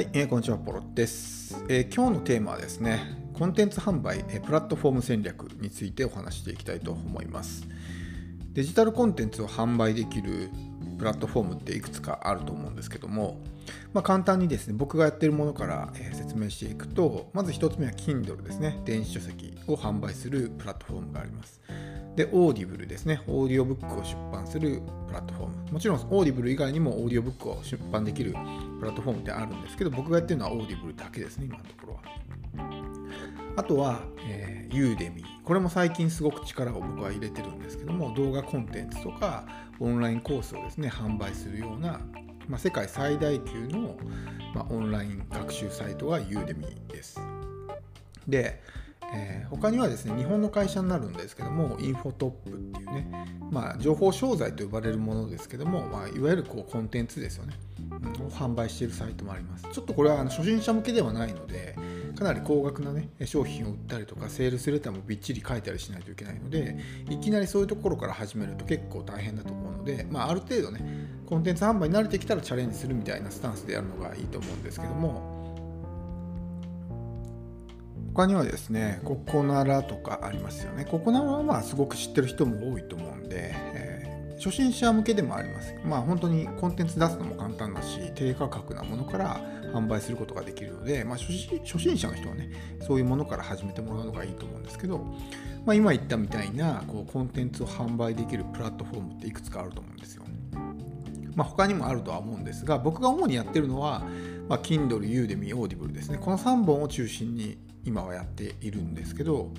はい、えー、こんにちは、ポロです、えー、今日のテーマはですね、コンテンツ販売、えー、プラットフォーム戦略についてお話していきたいと思います。デジタルコンテンツを販売できるプラットフォームっていくつかあると思うんですけども、まあ、簡単にですね、僕がやってるものから、え説明していくと、まず1つ目は Kindle ですね、電子書籍を販売するプラットフォームがあります。で、 Audible ですね。オーディオブックを出版するプラットフォーム。もちろん、 Audible 以外にもオーディオブックを出版できるプラットフォームってあるんですけど、僕がやってるのは Audible だけですね、今のところは。あとは、えー、 Udemy。これも最近すごく力を僕は入れてるんですけども、動画コンテンツとかオンラインコースをですね、販売するような、まあ、世界最大級の、まあ、オンライン学習サイトが Udemy です。で、えー、他にはですね日本の会社になるんですけどもインフォトップっていうね、まあ、情報商材と呼ばれるものですけども、まあ、いわゆるこうコンテンツですよね、を販売しているサイトもありますちょっとこれはあの初心者向けではないのでかなり高額なね商品を売ったりとかセールスレターもびっちり書いたりしないといけないのでいきなりそういうところから始めると結構大変だと思うので、まあ、ある程度ねコンテンツ販売に慣れてきたらチャレンジするみたいなスタンスでやるのがいいと思うんですけども他にはですね、ココナラとかありますよね。ココナラはまあすごく知ってる人も多いと思うんで、えー、初心者向けでもあります。まあ本当にコンテンツ出すのも簡単だし、低価格なものから販売することができるので、まあ、初心者の人はね、そういうものから始めてもらうのがいいと思うんですけど、まあ、今言ったみたいなこうコンテンツを販売できるプラットフォームっていくつかあると思うんですよ。まあ、他にもあるとは思うんですが、僕が主にやってるのは、まあ、Kindle、Udemy、Audible ですね。この3本を中心に今はやっているんですけど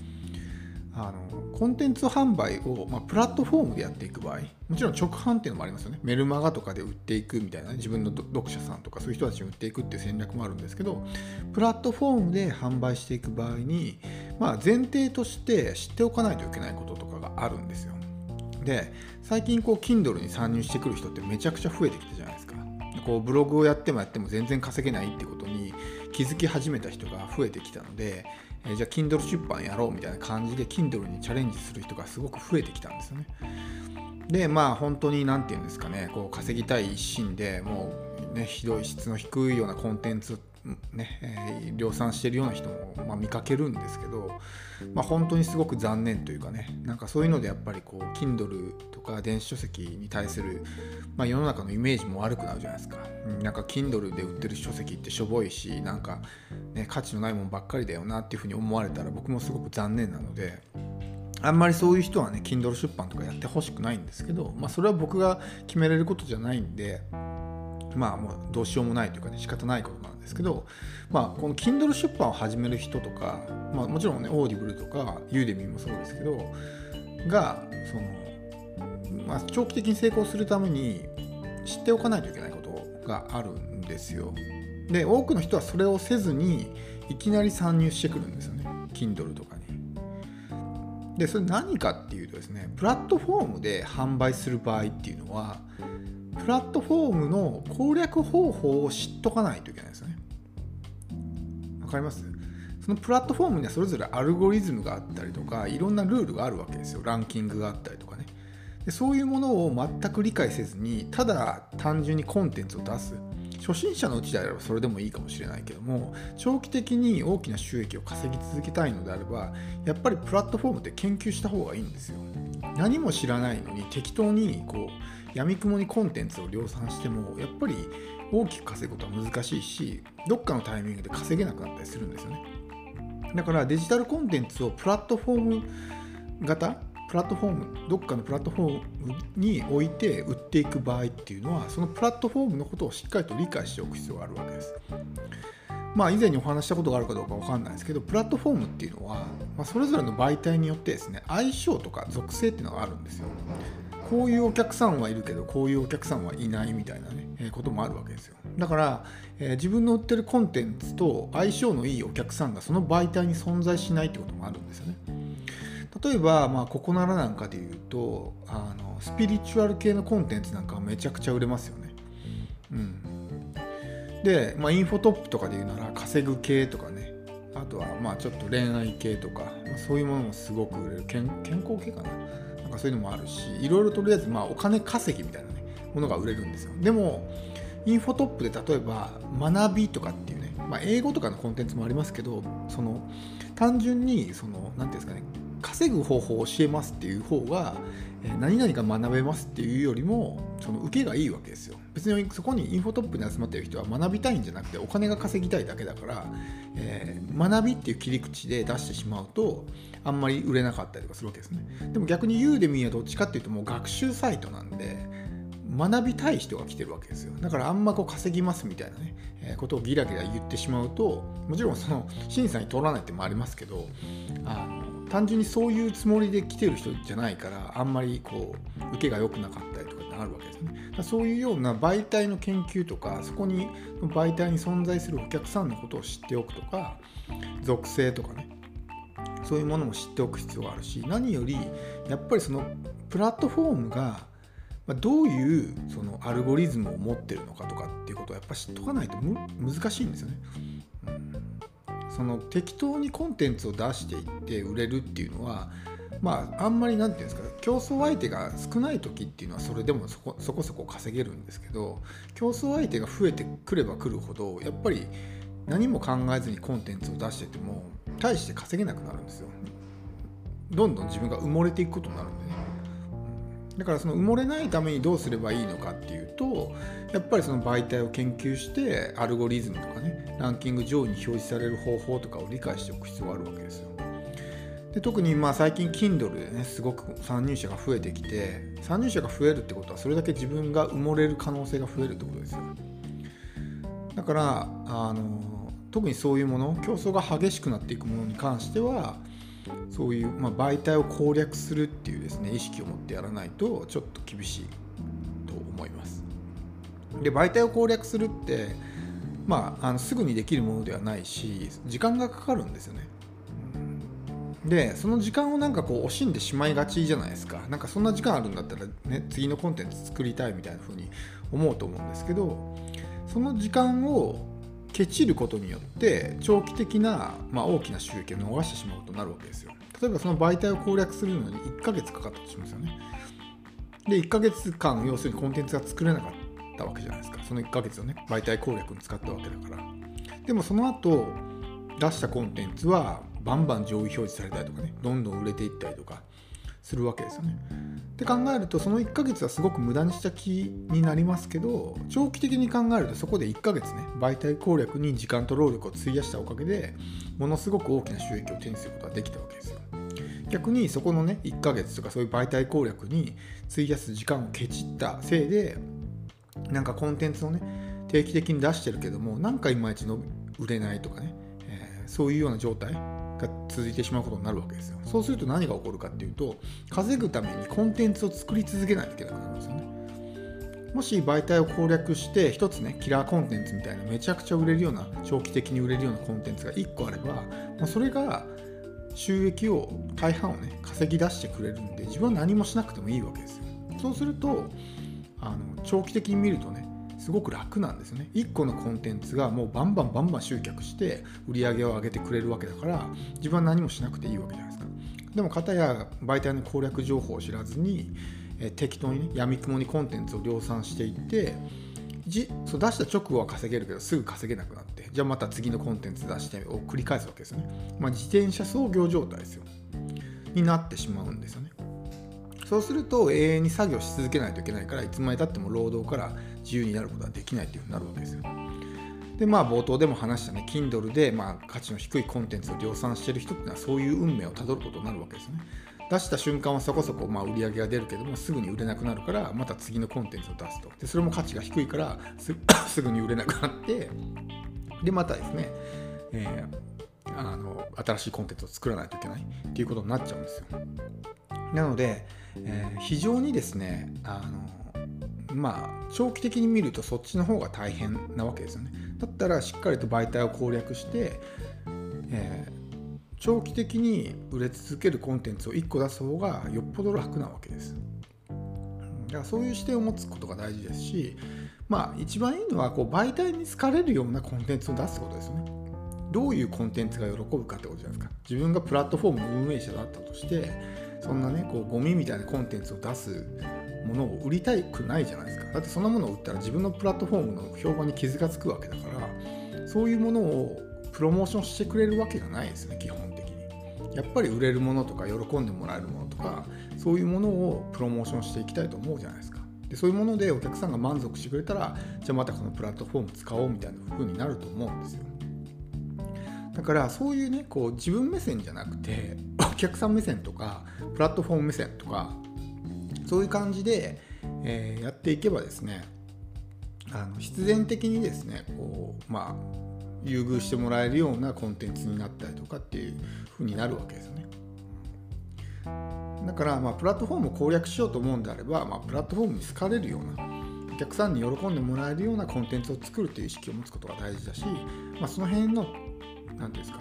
あのコンテンツ販売を、まあ、プラットフォームでやっていく場合もちろん直販っていうのもありますよね。メルマガとかで売っていくみたいな、ね、自分の読者さんとかそういう人たちに売っていくっていう戦略もあるんですけどプラットフォームで販売していく場合に、まあ、前提として知っておかないといけないこととかがあるんですよ。で最近こう Kindle に参入してくる人ってめちゃくちゃ増えてきたじゃないですか。こうブログをやってもやっても全然稼げないってことに気づき始めた人が増えてきたので、えじゃあ Kindle 出版やろうみたいな感じで Kindle にチャレンジする人がすごく増えてきたんですよね。でまあ本当に何て言うんですかねこう稼ぎたい一心でもうねひどい質の低いようなコンテンツね、えー、量産してるような人も、まあ、見かけるんですけど、まあ、本当にすごく残念というかねなんかそういうのでやっぱりこう Kindle とか電子書籍に対する、まあ、世の中のイメージも悪くなるじゃないですか、うん、なんか Kindle で売ってる書籍ってしょぼいしなんか、ね、価値のないものばっかりだよなっていうふうに思われたら僕もすごく残念なので。あんまりそういう人はね Kindle 出版とかやってほしくないんですけど、まあ、それは僕が決めれることじゃないんでまあもうどうしようもないというかね仕方ないことなんですけど、まあ、この Kindle 出版を始める人とか、まあ、もちろんね Audible とか Udemy もそうですけどがその、まあ、長期的に成功するために知っておかないといけないことがあるんですよ。で多くの人はそれをせずにいきなり参入してくるんですよね Kindle とかに。でそれ何かっていうとですねプラットフォームで販売する場合っていうのはプラットフォームの攻略方法を知っとかないといけないですよね。わかります？そのプラットフォームにはそれぞれアルゴリズムがあったりとかいろんなルールがあるわけですよランキングがあったりとかねでそういうものを全く理解せずにただ単純にコンテンツを出す。初心者のうちであればそれでもいいかもしれないけども長期的に大きな収益を稼ぎ続けたいのであればやっぱりプラットフォームって研究した方がいいんですよ。何も知らないのに適当にこう闇雲にコンテンツを量産してもやっぱり大きく稼ぐことは難しいしどっかのタイミングで稼げなくなったりするんですよね。だからデジタルコンテンツをプラットフォーム型プラットフォームどっかのプラットフォームに置いて売っていく場合っていうのはそのプラットフォームのことをしっかりと理解しておく必要があるわけです。まあ以前にお話したことがあるかどうかわかんないですけどプラットフォームっていうのは、まあ、それぞれの媒体によってですね相性とか属性っていうのがあるんですよ。こういうお客さんはいるけどこういうお客さんはいないみたいなね、えー、こともあるわけですよ。だから、えー、自分の売ってるコンテンツと相性のいいお客さんがその媒体に存在しないってこともあるんですよね。例えば、まあ、ここならなんかで言うとあのスピリチュアル系のコンテンツなんかめちゃくちゃ売れますよね。うん、で、まあ、インフォトップとかで言うなら稼ぐ系とかねあとはまあちょっと恋愛系とか、まあ、そういうものもすごく売れる健健康系かななんかそういうのもあるしいろいろとりあえずまあお金稼ぎみたいな、ね、ものが売れるんですよ。でもインフォトップで例えば学びとかっていうね、まあ、英語とかのコンテンツもありますけどその単純にその何ていうんですかね稼ぐ方法を教えますっていう方が何々が学べますっていうよりもその受けがいいわけですよ。別にそこにインフォトップに集まってる人は学びたいんじゃなくてお金が稼ぎたいだけだから、えー、学びっていう切り口で出してしまうとあんまり売れなかったりとかするわけですね。でも逆にユーデミーはどっちかっていうともう学習サイトなんで学びたい人が来てるわけですよ。だからあんまこう稼ぎますみたいなね、え、ことをギラギラ言ってしまうともちろんその審査に通らないってもありますけどあの単純にそういうつもりで来てる人じゃないからあんまりこう受けが良くなかったりとかってあるわけですねそういうような媒体の研究とかそこに媒体に存在するお客さんのことを知っておくとか属性とかねそういうものも知っておく必要があるし何よりやっぱりそのプラットフォームがどういうそのアルゴリズムを持ってるのかとかっていうことをやっぱ知っとかないと難しいんですよね。うんその適当にコンテンツを出していって売れるっていうのはまああんまり何て言うんですか競争相手が少ない時っていうのはそれでもそこそこそこ稼げるんですけど競争相手が増えてくればくるほどやっぱり何も考えずにコンテンツを出してても大して稼げなくなるんですよ。どんどん自分が埋もれていくことになるんでね。だからその埋もれないためにどうすればいいのかっていうとやっぱりその媒体を研究してアルゴリズムとかねランキング上位に表示される方法とかを理解しておく必要があるわけですよ。で特にまあ最近 Kindle でねすごく参入者が増えてきて参入者が増えるってことはそれだけ自分が埋もれる可能性が増えるってことですよ。だからあの特にそういうもの競争が激しくなっていくものに関してはそういう、まあ、媒体を攻略するっていうですね意識を持ってやらないとちょっと厳しいと思います。で媒体を攻略するってまあ、あのすぐにできるものではないし時間がかかるんですよね。でその時間をなんかこう惜しんでしまいがちじゃないですかなんかそんな時間あるんだったらね次のコンテンツ作りたいみたいな風に思うと思うんですけどその時間をケチることによって長期的な、まあ、大きな収益を逃してしまうことになるわけですよ。例えばその媒体を攻略するのに1ヶ月かかったとしますよね。で1ヶ月間要するにコンテンツが作れなかったわけじゃないですか。その1ヶ月をね媒体攻略に使ったわけだから。でもその後出したコンテンツはバンバン上位表示されたりとかねどんどん売れていったりとかするわけですよね。って考えるとその1ヶ月はすごく無駄にした気になりますけど長期的に考えるとそこで1ヶ月ね媒体攻略に時間と労力を費やしたおかげでものすごく大きな収益を手にすることができたわけですよ。逆にそこのね1ヶ月とかそういう媒体攻略に費やす時間をケチったせいでなんかコンテンツをね定期的に出してるけどもなんかいまいちの売れないとかね、えー、そういうような状態が続いてしまうことになるわけですよ。そうすると何が起こるかっていうと稼ぐためにコンテンツを作り続けないといけなくなるんですよね。もし媒体を攻略して一つねキラーコンテンツみたいなめちゃくちゃ売れるような長期的に売れるようなコンテンツが1個あれば、まあ、それが収益を大半をね稼ぎ出してくれるんで自分は何もしなくてもいいわけですよ。そうするとあの長期的に見るとねすごく楽なんですよね。1個のコンテンツがもうバンバンバンバン集客して売り上げを上げてくれるわけだから自分は何もしなくていいわけじゃないですか。でも片や媒体の攻略情報を知らずに、え適当にねやみくもにコンテンツを量産していってじそう出した直後は稼げるけどすぐ稼げなくなってじゃあまた次のコンテンツ出してを繰り返すわけですよね、まあ、自転車操業状態ですよ。になってしまうんですよね。そうすると永遠に作業し続けないといけないからいつまでたっても労働から自由になることはできないっていうふうになるわけですよ。でまあ冒頭でも話したね Kindle でまあ価値の低いコンテンツを量産してる人っていうのはそういう運命をたどることになるわけですよね。出した瞬間はそこそこまあ売り上げが出るけどもすぐに売れなくなるからまた次のコンテンツを出すとでそれも価値が低いから すぐに売れなくなってでまたですね、えー、あの新しいコンテンツを作らないといけないっていうことになっちゃうんですよ。なので、えー、非常にですねあのまあ長期的に見るとそっちの方が大変なわけですよね。だったらしっかりと媒体を攻略して、えー、長期的に売れ続けるコンテンツを1個出す方がよっぽど楽なわけです。だからそういう視点を持つことが大事ですしまあ一番いいのはこう媒体に好かれるようなコンテンツを出すことですよね。どういうコンテンツが喜ぶかってことじゃないですか。自分がプラットフォームの運営者だったとしてそんなねこうゴミみたいなコンテンツを出すものを売りたくないじゃないですか。だってそんなものを売ったら自分のプラットフォームの評判に傷がつくわけだからそういうものをプロモーションしてくれるわけがないですね基本的に。やっぱり売れるものとか喜んでもらえるものとかそういうものをプロモーションしていきたいと思うじゃないですか。でそういうものでお客さんが満足してくれたらじゃあまたこのプラットフォーム使おうみたいな風になると思うんですよ。だからそういうねこう自分目線じゃなくてお客さん目線とかプラットフォーム目線とかそういう感じで、えー、やっていけばですねあの必然的にですねこうまあ優遇してもらえるようなコンテンツになったりとかっていう風になるわけですよね。だから、まあ、プラットフォームを攻略しようと思うんであれば、まあ、プラットフォームに好かれるようなお客さんに喜んでもらえるようなコンテンツを作るという意識を持つことが大事だし、まあ、その辺の何ていうんですか、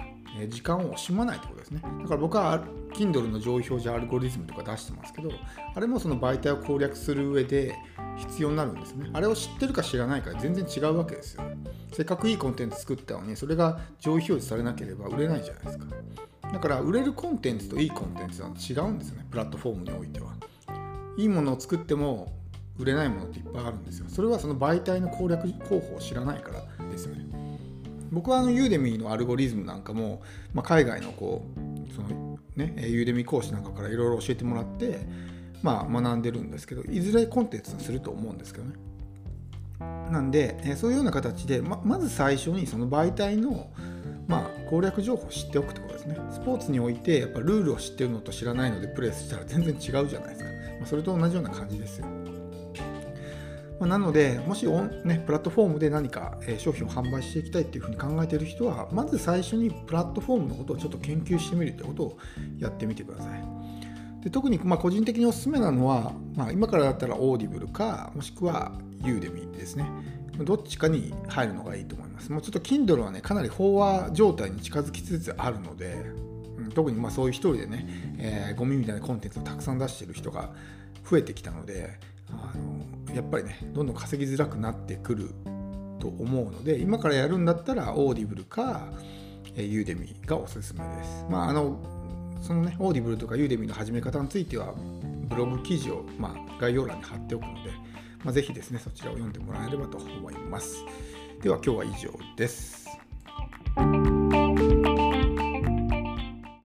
時間を惜しまないってことですね。だから僕は Kindle の上位表示アルゴリズムとか出してますけど、あれもその媒体を攻略する上で必要になるんですね。あれを知ってるか知らないか全然違うわけですよ。せっかくいいコンテンツ作ったのに、それが上位表示されなければ売れないじゃないですか。だから売れるコンテンツといいコンテンツは違うんですよね、プラットフォームにおいては。いいものを作っても売れないものっていっぱいあるんですよ。それはその媒体の攻略方法を知らないからですよね。僕はあのユーデミーのアルゴリズムなんかも、まあ、海外のこうそのねユーデミー講師なんかからいろいろ教えてもらって、まあ、学んでるんですけどいずれコンテンツにすると思うんですけどね。なんで、えそういうような形でままず最初にその媒体の、まあ、攻略情報を知っておくってことですね。スポーツにおいてやっぱルールを知ってるのと知らないのでプレーしたら全然違うじゃないですか。まあ、それと同じような感じですよ。ま、なので、もしオン、ね、プラットフォームで何か、え商品を販売していきたいっていうふうに考えている人は、まず最初にプラットフォームのことをちょっと研究してみるということをやってみてください。で特にま個人的におすすめなのは、まあ、今からだったら Audible か、もしくは Udemy ですね。どっちかに入るのがいいと思います。もうちょっと Kindle はね、かなり飽和状態に近づきつつあるので、特にまそういう一人でね、えー、ゴミみたいなコンテンツをたくさん出してる人が増えてきたので、あのやっぱりねどんどん稼ぎづらくなってくると思うので今からやるんだったら Audible か Udemy がおすすめです。まああのそのね Audible とか Udemy の始め方についてはブログ記事を、まあ、概要欄に貼っておくので、まあ、ぜひですねそちらを読んでもらえればと思います。では今日は以上です。